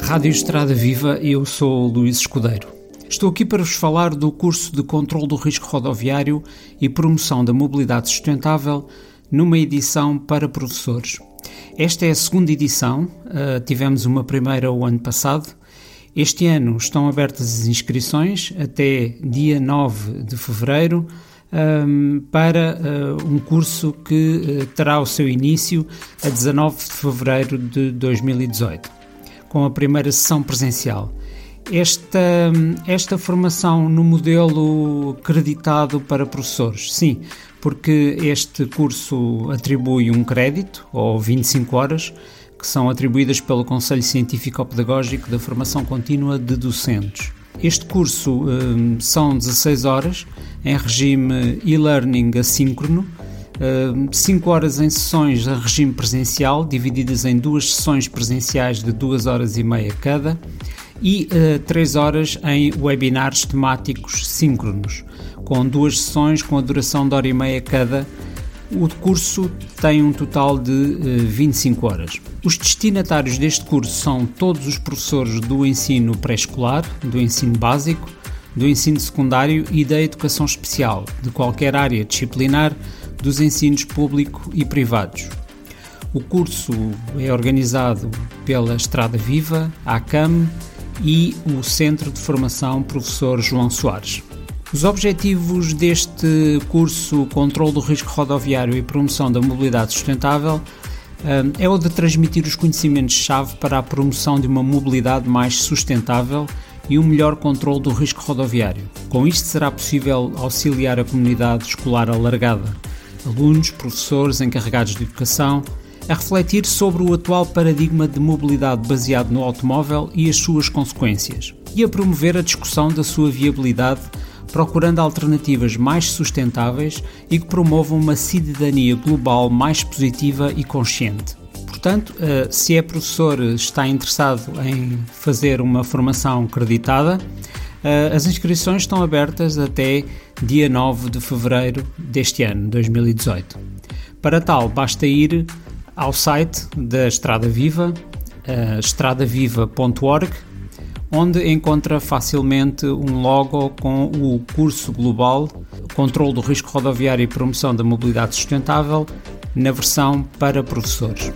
Rádio Estrada Viva, eu sou Luís Escudeiro. Estou aqui para vos falar do curso de Controlo do Risco Rodoviário e Promoção da Mobilidade Sustentável numa edição para professores. Esta é a segunda edição, uh, tivemos uma primeira o ano passado. Este ano estão abertas as inscrições até dia 9 de fevereiro um, para uh, um curso que uh, terá o seu início a 19 de fevereiro de 2018, com a primeira sessão presencial. Esta, esta formação no modelo creditado para professores, sim, porque este curso atribui um crédito, ou 25 horas, que são atribuídas pelo Conselho Científico-Pedagógico da Formação Contínua de Docentes. Este curso um, são 16 horas em regime e-learning assíncrono, 5 horas em sessões em regime presencial, divididas em duas sessões presenciais de 2 horas e meia cada, e uh, 3 horas em webinars temáticos síncronos, com duas sessões com a duração de hora e meia cada. O curso tem um total de uh, 25 horas. Os destinatários deste curso são todos os professores do ensino pré-escolar, do ensino básico, do ensino secundário e da educação especial, de qualquer área disciplinar dos ensinos público e privados. O curso é organizado pela Estrada Viva, a ACAM e o Centro de Formação Professor João Soares. Os objetivos deste curso Controlo do Risco Rodoviário e Promoção da Mobilidade Sustentável eh, é o de transmitir os conhecimentos-chave para a promoção de uma mobilidade mais sustentável e um melhor controle do risco rodoviário. Com isto será possível auxiliar a comunidade escolar alargada, alunos, professores, encarregados de educação, a refletir sobre o atual paradigma de mobilidade baseado no automóvel e as suas consequências, e a promover a discussão da sua viabilidade, procurando alternativas mais sustentáveis e que promovam uma cidadania global mais positiva e consciente. Portanto, eh, se é professor está interessado em fazer uma formação creditada, as inscrições estão abertas até dia 9 de fevereiro deste ano, 2018. Para tal, basta ir ao site da Estrada Viva, uh, estradaviva.org, onde encontra facilmente um logo com o curso global Controlo do Risco Rodoviário e Promoção da Mobilidade Sustentável na versão para professores.